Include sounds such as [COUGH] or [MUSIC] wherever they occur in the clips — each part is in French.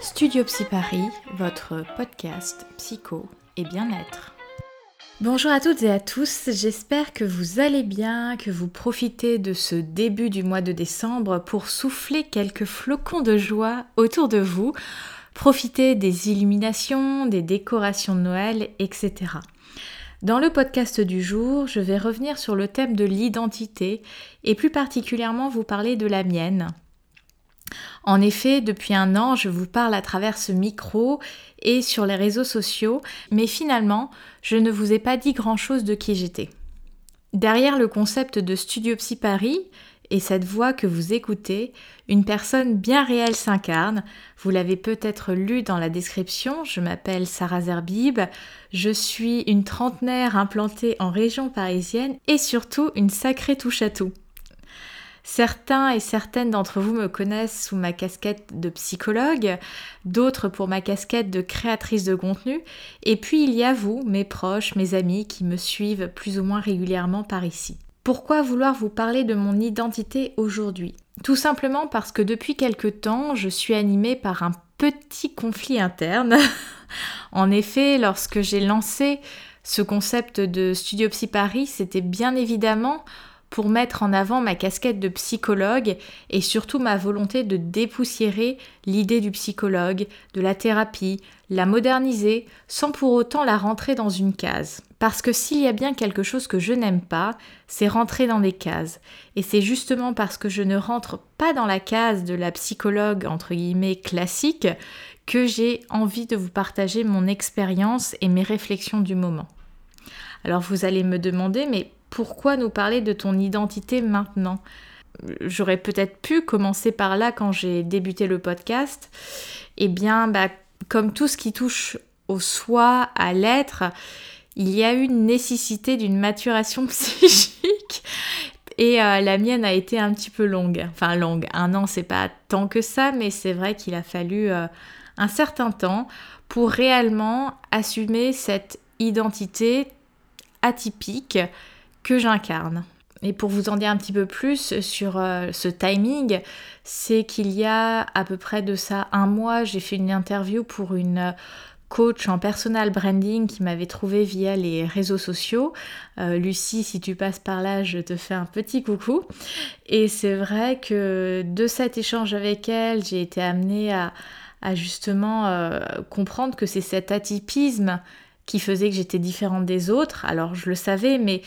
Studio Psy Paris, votre podcast psycho et bien-être. Bonjour à toutes et à tous, j'espère que vous allez bien, que vous profitez de ce début du mois de décembre pour souffler quelques flocons de joie autour de vous, profiter des illuminations, des décorations de Noël, etc. Dans le podcast du jour, je vais revenir sur le thème de l'identité et plus particulièrement vous parler de la mienne, en effet, depuis un an, je vous parle à travers ce micro et sur les réseaux sociaux, mais finalement, je ne vous ai pas dit grand-chose de qui j'étais. Derrière le concept de Studio Psy Paris et cette voix que vous écoutez, une personne bien réelle s'incarne. Vous l'avez peut-être lu dans la description, je m'appelle Sarah Zerbib, je suis une trentenaire implantée en région parisienne et surtout une sacrée touche à tout. Certains et certaines d'entre vous me connaissent sous ma casquette de psychologue, d'autres pour ma casquette de créatrice de contenu, et puis il y a vous, mes proches, mes amis qui me suivent plus ou moins régulièrement par ici. Pourquoi vouloir vous parler de mon identité aujourd'hui? Tout simplement parce que depuis quelque temps, je suis animée par un petit conflit interne. [LAUGHS] en effet, lorsque j'ai lancé ce concept de Studio Psy Paris, c'était bien évidemment pour mettre en avant ma casquette de psychologue et surtout ma volonté de dépoussiérer l'idée du psychologue, de la thérapie, la moderniser sans pour autant la rentrer dans une case. Parce que s'il y a bien quelque chose que je n'aime pas, c'est rentrer dans des cases. Et c'est justement parce que je ne rentre pas dans la case de la psychologue entre guillemets classique que j'ai envie de vous partager mon expérience et mes réflexions du moment. Alors vous allez me demander, mais pourquoi nous parler de ton identité maintenant? J'aurais peut-être pu commencer par là quand j'ai débuté le podcast. Eh bien, bah, comme tout ce qui touche au soi, à l'être, il y a eu une nécessité d'une maturation [LAUGHS] psychique et euh, la mienne a été un petit peu longue. Enfin longue, un an c'est pas tant que ça, mais c'est vrai qu'il a fallu euh, un certain temps pour réellement assumer cette identité atypique j'incarne. Et pour vous en dire un petit peu plus sur euh, ce timing, c'est qu'il y a à peu près de ça un mois, j'ai fait une interview pour une coach en personal branding qui m'avait trouvé via les réseaux sociaux. Euh, Lucie, si tu passes par là, je te fais un petit coucou. Et c'est vrai que de cet échange avec elle, j'ai été amenée à, justement euh, comprendre que c'est cet atypisme qui faisait que j'étais différente des autres. Alors je le savais, mais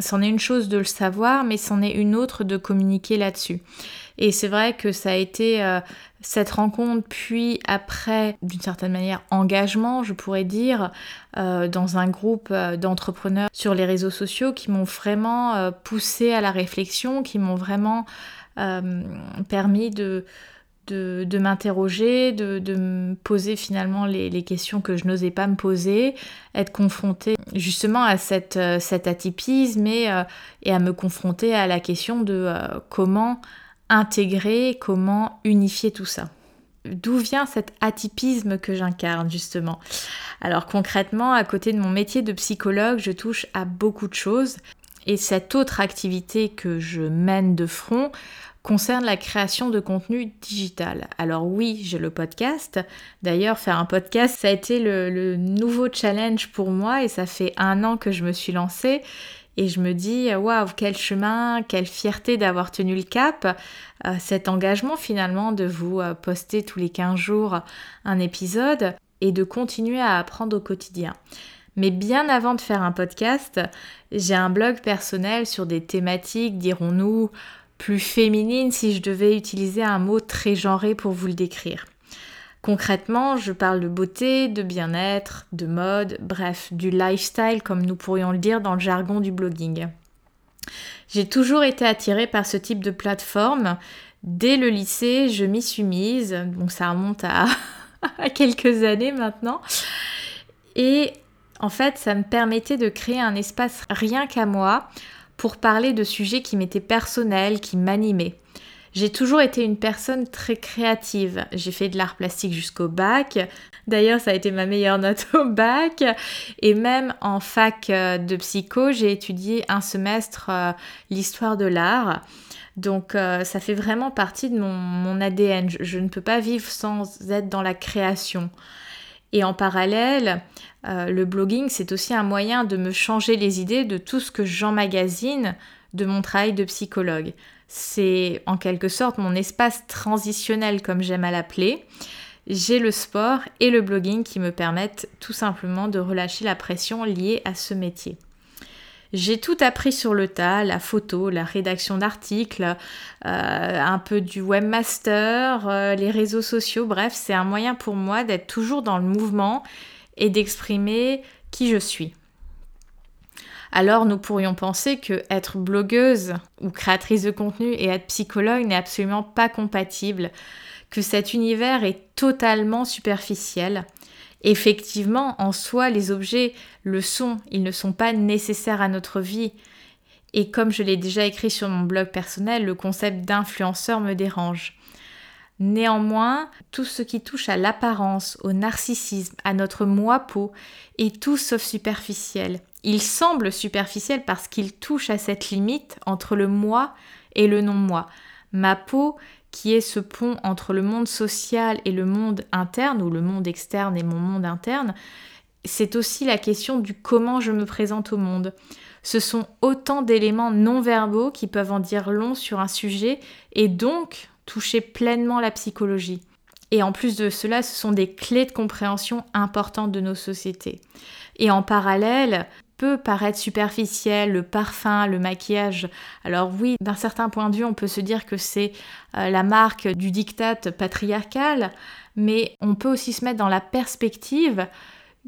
c'en est une chose de le savoir, mais c'en est une autre de communiquer là-dessus. Et c'est vrai que ça a été euh, cette rencontre, puis après, d'une certaine manière, engagement, je pourrais dire, euh, dans un groupe euh, d'entrepreneurs sur les réseaux sociaux qui m'ont vraiment poussé à la réflexion, qui m'ont vraiment permis de, de, m'interroger, de, me poser finalement les, questions que je n'osais pas me poser, être confrontée justement à cette, euh, atypisme et, euh, et, à me confronter à la question de euh, comment intégrer, comment unifier tout ça. D'où vient cet atypisme que j'incarne justement? Alors concrètement, à côté de mon métier de psychologue, je touche à beaucoup de choses. Et cette autre activité que je mène de front concerne la création de contenu digital. Alors oui, j'ai le podcast. D'ailleurs, faire un podcast, ça a été le, nouveau challenge pour moi et ça fait un an que je me suis lancée. Et je me dis, waouh, quel chemin, quelle fierté d'avoir tenu le cap, euh, cet engagement finalement de vous euh, poster tous les 15 jours un épisode et de continuer à apprendre au quotidien. Mais bien avant de faire un podcast, j'ai un blog personnel sur des thématiques, dirons-nous, plus féminine si je devais utiliser un mot très genré pour vous le décrire. Concrètement, je parle de beauté, de bien-être, de mode, bref, du lifestyle comme nous pourrions le dire dans le jargon du blogging. J'ai toujours été attirée par ce type de plateforme. Dès le lycée, je m'y suis mise, donc ça remonte à, [LAUGHS] à quelques années maintenant. Et en fait, ça me permettait de créer un espace rien qu'à moi pour parler de sujets qui m'étaient personnels, qui m'animaient. J'ai toujours été une personne très créative. J'ai fait de l'art plastique jusqu'au bac. D'ailleurs, ça a été ma meilleure note [LAUGHS] au bac. Et même en fac euh, de psycho, j'ai étudié un semestre euh, l'histoire de l'art. Donc euh, ça fait vraiment partie de mon, ADN. Je, ne peux pas vivre sans être dans la création. Et en parallèle, euh, le blogging, c'est aussi un moyen de me changer les idées de tout ce que j'emmagasine de mon travail de psychologue. C'est en quelque sorte mon espace transitionnel, comme j'aime à l'appeler. J'ai le sport et le blogging qui me permettent tout simplement de relâcher la pression liée à ce métier. J'ai tout appris sur le tas, la photo, la rédaction d'articles, euh, un peu du webmaster, euh, les réseaux sociaux, bref, c'est un moyen pour moi d'être toujours dans le mouvement et d'exprimer qui je suis. Alors nous pourrions penser que être blogueuse ou créatrice de contenu et être psychologue n'est absolument pas compatible, que cet univers est totalement superficiel Effectivement, en soi, les objets le sont, ils ne sont pas nécessaires à notre vie. Et comme je l'ai déjà écrit sur mon blog personnel, le concept d'influenceur me dérange. Néanmoins, tout ce qui touche à l'apparence, au narcissisme, à notre moi-peau, est tout sauf superficiel. Il semble superficiel parce qu'il touche à cette limite entre le moi et le non-moi. Ma peau qui est ce pont entre le monde social et le monde interne, ou le monde externe et mon monde interne, c'est aussi la question du comment je me présente au monde. Ce sont autant d'éléments non verbaux qui peuvent en dire long sur un sujet et donc toucher pleinement la psychologie. Et en plus de cela, ce sont des clés de compréhension importantes de nos sociétés. Et en parallèle, peut paraître superficiel, le parfum, le maquillage. Alors oui, d'un certain point de vue, on peut se dire que c'est euh, la marque du diktat patriarcal, mais on peut aussi se mettre dans la perspective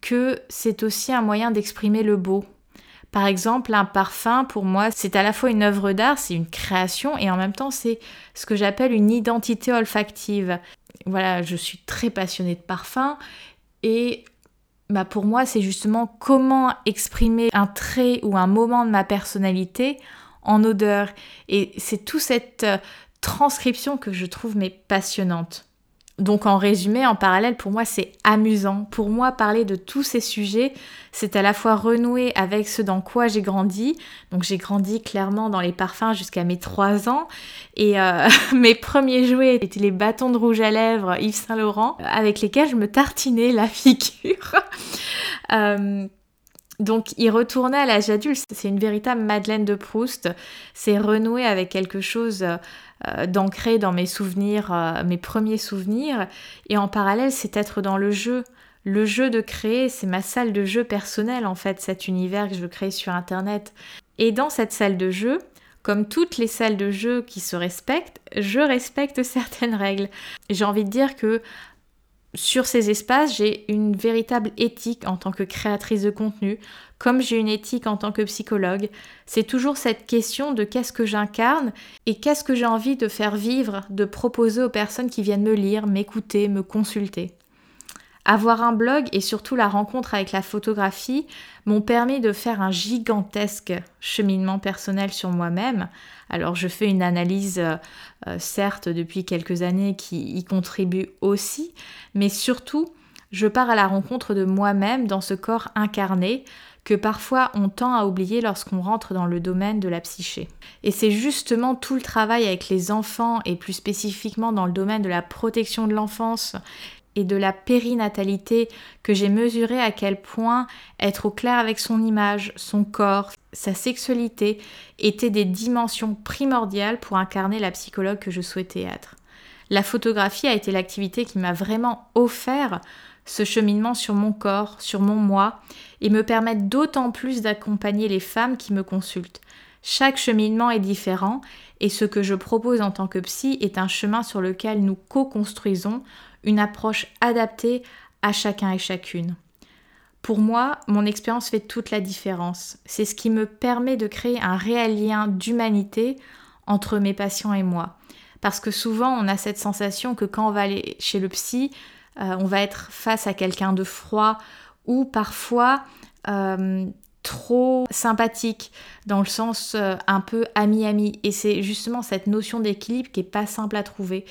que c'est aussi un moyen d'exprimer le beau. Par exemple, un parfum, pour moi, c'est à la fois une œuvre d'art, c'est une création, et en même temps, c'est ce que j'appelle une identité olfactive. Voilà, je suis très passionnée de parfum, et bah pour moi, c'est justement comment exprimer un trait ou un moment de ma personnalité en odeur. Et c'est toute cette euh, transcription que je trouve passionnante. Donc en résumé, en parallèle, pour moi, c'est amusant. Pour moi, parler de tous ces sujets, c'est à la fois renouer avec ce dans quoi j'ai grandi. Donc j'ai grandi clairement dans les parfums jusqu'à mes 3 ans. Et euh, [LAUGHS] mes premiers jouets étaient les bâtons de rouge à lèvres Yves Saint Laurent, avec lesquels je me tartinais la figure. [LAUGHS] Euh, donc y retourner à l'âge adulte, c'est une véritable Madeleine de Proust. C'est renouer avec quelque chose euh, d'ancré dans mes souvenirs, euh, mes premiers souvenirs. Et en parallèle, c'est être dans le jeu. Le jeu de créer, c'est ma salle de jeu personnelle en fait, cet univers que je créer sur Internet. Et dans cette salle de jeu, comme toutes les salles de jeu qui se respectent, je respecte [LAUGHS] certaines règles. J'ai envie de dire que sur ces espaces, j'ai une véritable éthique en tant que créatrice de contenu, comme j'ai une éthique en tant que psychologue. C'est toujours cette question de qu'est-ce que j'incarne et qu'est-ce que j'ai envie de faire vivre, de proposer aux personnes qui viennent me lire, m'écouter, me consulter. Avoir un blog et surtout la rencontre avec la photographie m'ont permis de faire un gigantesque cheminement personnel sur moi-même. Alors je fais une analyse, euh, euh, certes, depuis quelques années qui y contribue aussi, mais surtout, je pars à la rencontre de moi-même dans ce corps incarné que parfois on tend à oublier lorsqu'on rentre dans le domaine de la psyché. Et c'est justement tout le travail avec les enfants et plus spécifiquement dans le domaine de la protection de l'enfance et de la périnatalité que j'ai mesuré à quel point être au clair avec son image, son corps, sa sexualité étaient des dimensions primordiales pour incarner la psychologue que je souhaitais être. La photographie a été l'activité qui m'a vraiment offert ce cheminement sur mon corps, sur mon moi, et me permettre d'autant plus d'accompagner les femmes qui me consultent. Chaque cheminement est différent et ce que je propose en tant que psy est un chemin sur lequel nous co-construisons une approche adaptée à chacun et chacune. Pour moi, mon expérience fait toute la différence. C'est ce qui me permet de créer un réel lien d'humanité entre mes patients et moi. Parce que souvent, on a cette sensation que quand on va aller chez le psy, euh, on va être face à quelqu'un de froid ou parfois euh, trop sympathique, dans le sens euh, un peu ami-ami. Et c'est justement cette notion d'équilibre qui est pas simple à trouver.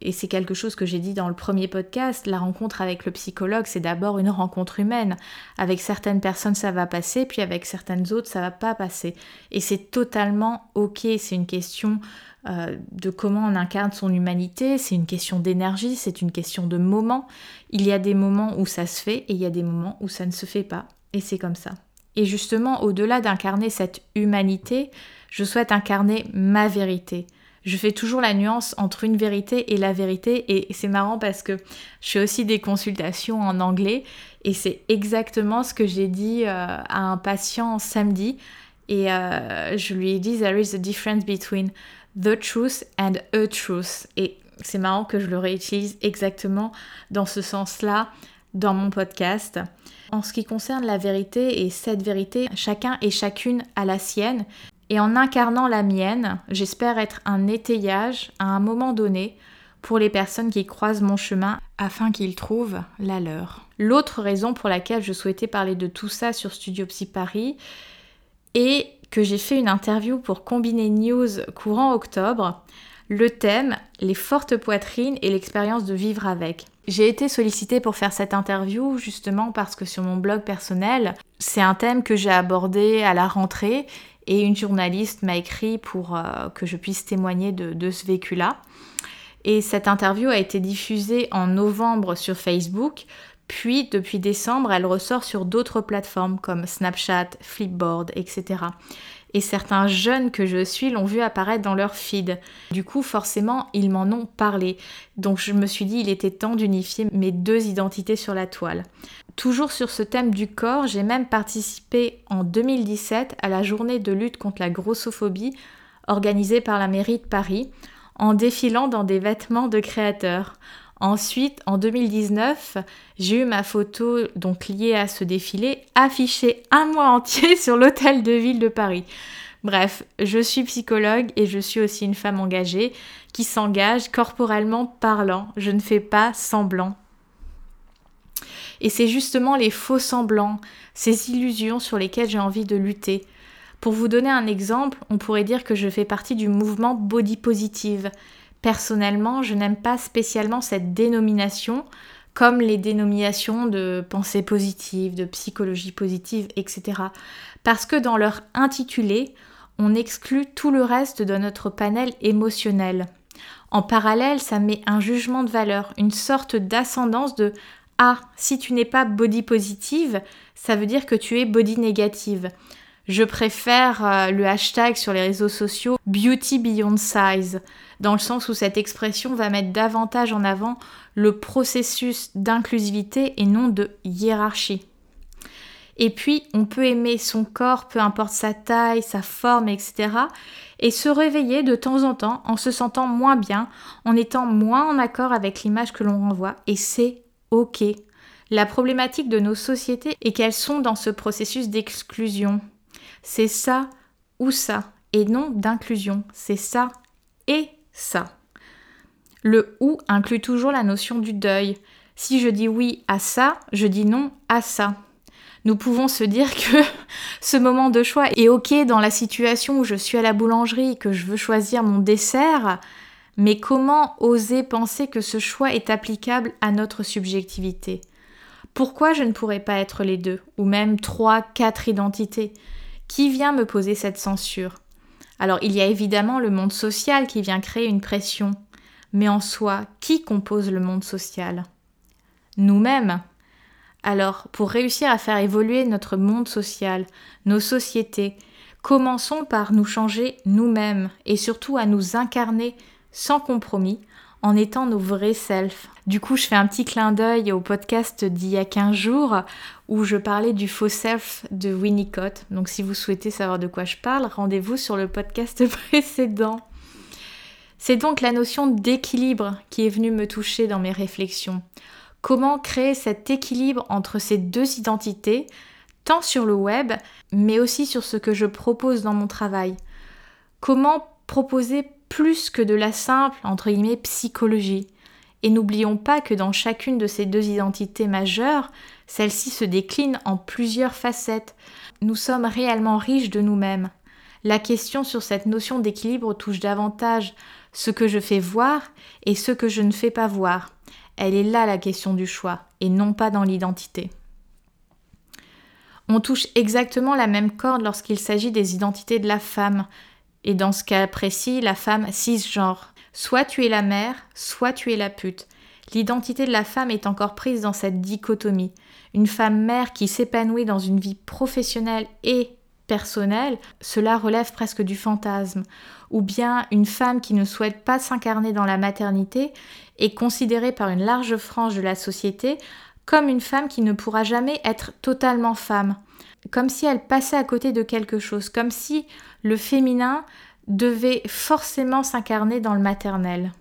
Et c'est quelque chose que j'ai dit dans le premier podcast, la rencontre avec le psychologue, c'est d'abord une rencontre humaine. Avec certaines personnes, ça va passer, puis avec certaines autres, ça va pas passer. Et c'est totalement ok, c'est une question euh, de comment on incarne son humanité. C'est une question d'énergie, c'est une question de moment. Il y a des moments où ça se fait et il y a des moments où ça ne se fait pas. Et c'est comme ça. Et justement, au-delà d'incarner cette humanité, je souhaite incarner ma vérité. Je fais toujours la nuance entre une vérité et la vérité. Et c'est marrant parce que je fais aussi des consultations en anglais. Et c'est exactement ce que j'ai dit euh, à un patient samedi. Et euh, je lui ai dit, There is a difference between the truth and a truth. Et c'est marrant que je le réutilise exactement dans ce sens-là dans mon podcast. En ce qui concerne la vérité et cette vérité, chacun et chacune a la sienne. Et en incarnant la mienne, j'espère être un étayage à un moment donné pour les personnes qui croisent mon chemin afin qu'ils trouvent la leur. L'autre raison pour laquelle je souhaitais parler de tout ça sur Studio Psy Paris est que j'ai fait une interview pour Combiner News courant octobre. Le thème, les fortes poitrines et l'expérience de vivre avec. J'ai été sollicitée pour faire cette interview justement parce que sur mon blog personnel, c'est un thème que j'ai abordé à la rentrée et une journaliste m'a écrit pour euh, que je puisse témoigner de, de ce vécu-là. Et cette interview a été diffusée en novembre sur Facebook, puis depuis décembre, elle ressort sur d'autres plateformes comme Snapchat, Flipboard, etc et certains jeunes que je suis l'ont vu apparaître dans leur feed. Du coup, forcément, ils m'en ont parlé. Donc je me suis dit, il était temps d'unifier mes deux identités sur la toile. Toujours sur ce thème du corps, j'ai même participé en 2017 à la journée de lutte contre la grossophobie organisée par la mairie de Paris en défilant dans des vêtements de créateurs. Ensuite, en 2019, j'ai eu ma photo donc liée à ce défilé affichée un mois entier [LAUGHS] sur l'hôtel de ville de Paris. Bref, je suis psychologue et je suis aussi une femme engagée qui s'engage corporellement parlant. Je ne fais pas semblant. Et c'est justement les faux semblants, ces illusions sur lesquelles j'ai envie de lutter. Pour vous donner un exemple, on pourrait dire que je fais partie du mouvement body positive Personnellement, je n'aime pas spécialement cette dénomination comme les dénominations de pensée positive, de psychologie positive, etc. Parce que dans leur intitulé, on exclut tout le reste de notre panel émotionnel. En parallèle, ça met un jugement de valeur, une sorte d'ascendance de Ah, si tu n'es pas body positive, ça veut dire que tu es body négative. Je préfère euh, le hashtag sur les réseaux sociaux Beauty Beyond Size dans le sens où cette expression va mettre davantage en avant le processus d'inclusivité et non de hiérarchie. Et puis, on peut aimer son corps, peu importe sa taille, sa forme, etc. Et se réveiller de temps en temps en se sentant moins bien, en étant moins en accord avec l'image que l'on renvoie. Et c'est OK. La problématique de nos sociétés est qu'elles sont dans ce processus d'exclusion. C'est ça ou ça, et non d'inclusion. C'est ça et ça. Le ou inclut toujours la notion du deuil. Si je dis oui à ça, je dis non à ça. Nous pouvons se dire que [LAUGHS] ce moment de choix est ok dans la situation où je suis à la boulangerie, que je veux choisir mon dessert, mais comment oser penser que ce choix est applicable à notre subjectivité? Pourquoi je ne pourrais pas être les deux, ou même trois, quatre identités? Qui vient me poser cette censure? Alors il y a évidemment le monde social qui vient créer une pression, mais en soi, qui compose le monde social? Nous-mêmes. Alors, pour réussir à faire évoluer notre monde social, nos sociétés, commençons par nous changer nous-mêmes et surtout à nous incarner sans compromis en étant nos vrais selfs. Du coup, je fais un petit clin d'œil au podcast d'il y a 15 jours où je parlais du faux self de Winnicott. Donc si vous souhaitez savoir de quoi je parle, rendez-vous sur le podcast [LAUGHS] précédent. C'est donc la notion d'équilibre qui est venue me toucher dans mes réflexions. Comment créer cet équilibre entre ces deux identités, tant sur le web, mais aussi sur ce que je propose dans mon travail? Comment proposer plus que de la simple, entre guillemets, psychologie. Et n'oublions pas que dans chacune de ces deux identités majeures, celle-ci se décline en plusieurs facettes. Nous sommes réellement riches de nous-mêmes. La question sur cette notion d'équilibre touche davantage ce que je fais voir et ce que je ne fais pas voir. Elle est là la question du choix, et non pas dans l'identité. On touche exactement la même corde lorsqu'il s'agit des identités de la femme, Et dans ce cas précis, la femme cisgenre. Soit tu es la mère, soit tu es la pute. L'identité de la femme est encore prise dans cette dichotomie. Une femme mère qui s'épanouit dans une vie professionnelle et personnelle, cela relève presque du fantasme. Ou bien une femme qui ne souhaite pas s'incarner dans la maternité est considérée par une large frange de la société comme une femme qui ne pourra jamais être totalement femme, comme si elle passait à côté de quelque chose, comme si le féminin devait forcément s'incarner dans le maternel.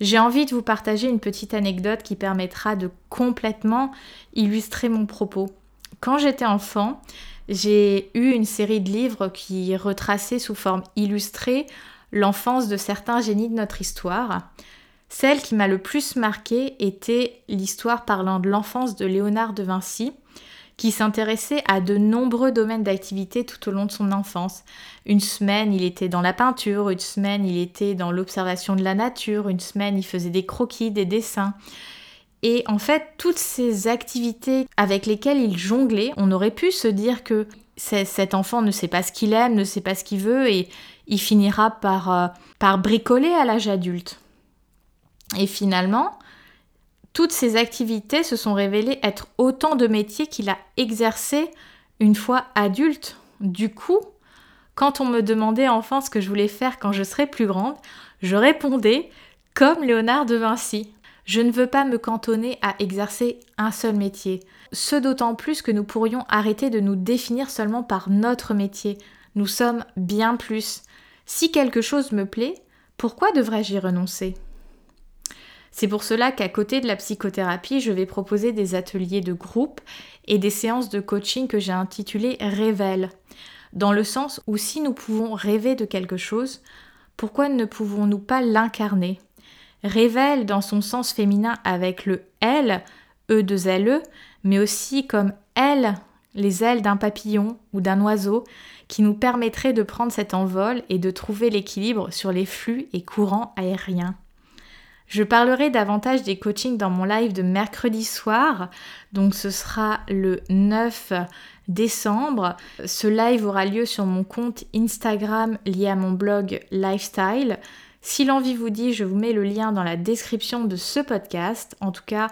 J'ai envie de vous partager une petite anecdote qui permettra de complètement illustrer mon propos. Quand j'étais enfant, j'ai eu une série de livres qui retraçaient sous forme illustrée l'enfance de certains génies de notre histoire. Celle qui m'a le plus marquée était l'histoire parlant de l'enfance de Léonard de Vinci, qui s'intéressait à de nombreux domaines d'activité tout au long de son enfance. Une semaine, il était dans la peinture, une semaine, il était dans l'observation de la nature, une semaine, il faisait des croquis, des dessins. Et en fait, toutes ces activités avec lesquelles il jonglait, on aurait pu se dire que cet enfant ne sait pas ce qu'il aime, ne sait pas ce qu'il veut, et il finira par, euh, bricoler à l'âge adulte. Et finalement, toutes ces activités se sont révélées être autant de métiers qu'il a exercés une fois adulte. Du coup, quand on me demandait enfin ce que je voulais faire quand je serais plus grande, je répondais comme Léonard de Vinci. Je ne veux pas me cantonner à exercer un seul métier. Ce d'autant plus que nous pourrions arrêter de nous définir seulement par notre métier. Nous sommes bien plus. Si quelque chose me plaît, pourquoi devrais-je y renoncer? C'est pour cela qu'à côté de la psychothérapie, je vais proposer des ateliers de groupe et des séances de coaching que j'ai intitulées Révèle, dans le sens où si nous pouvons rêver de quelque chose, pourquoi ne pouvons-nous pas l'incarner? Révèle dans son sens féminin avec le L, E de L, mais aussi comme L, les ailes d'un papillon ou d'un oiseau, qui nous permettrait de prendre cet envol et de trouver l'équilibre sur les flux et courants aériens. Je parlerai davantage des coachings dans mon live de mercredi soir, donc ce sera le 9 décembre. Ce live aura lieu sur mon compte Instagram lié à mon blog Lifestyle. Si l'envie vous dit, je vous mets le lien dans la description de ce podcast. En tout cas,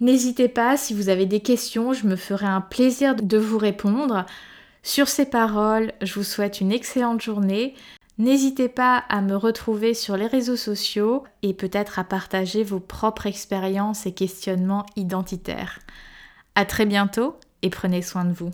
n'hésitez pas, si vous avez des questions, je me ferai un plaisir de vous répondre. Sur ces paroles, je vous souhaite une excellente journée. N'hésitez pas à me retrouver sur les réseaux sociaux et peut-être à partager vos propres expériences et questionnements identitaires. À très bientôt et prenez soin de vous.